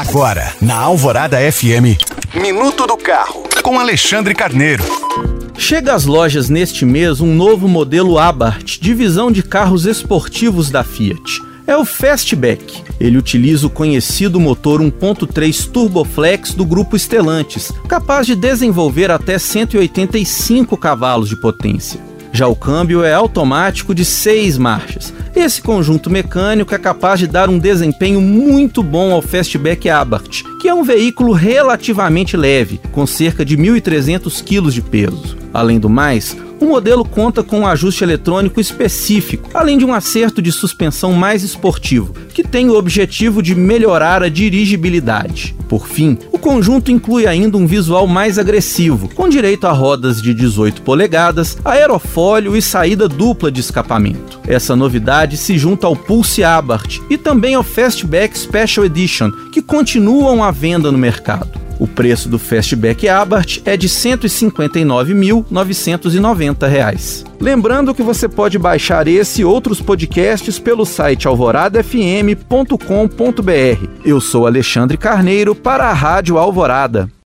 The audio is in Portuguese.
Agora, na Alvorada FM, Minuto do Carro, com Alexandre Carneiro. Chega às lojas neste mês um novo modelo Abarth, divisão de carros esportivos da Fiat. É o Fastback. Ele utiliza o conhecido motor 1.3 Turboflex do grupo Stellantis, capaz de desenvolver até 185 cavalos de potência. Já o câmbio é automático de seis marchas. Esse conjunto mecânico é capaz de dar um desempenho muito bom ao Fastback Abarth, que é um veículo relativamente leve, com cerca de 1.300 kg de peso. Além do mais, o modelo conta com um ajuste eletrônico específico, além de um acerto de suspensão mais esportivo, que tem o objetivo de melhorar a dirigibilidade. Por fim, o conjunto inclui ainda um visual mais agressivo, com direito a rodas de 18 polegadas, aerofólio e saída dupla de escapamento. Essa novidade se junta ao Pulse Abarth e também ao Fastback Special Edition, que continuam à venda no mercado. O preço do Fastback Abarth é de R$ 159.990. Lembrando que você pode baixar esse e outros podcasts pelo site alvoradafm.com.br. Eu sou Alexandre Carneiro para a Rádio Alvorada.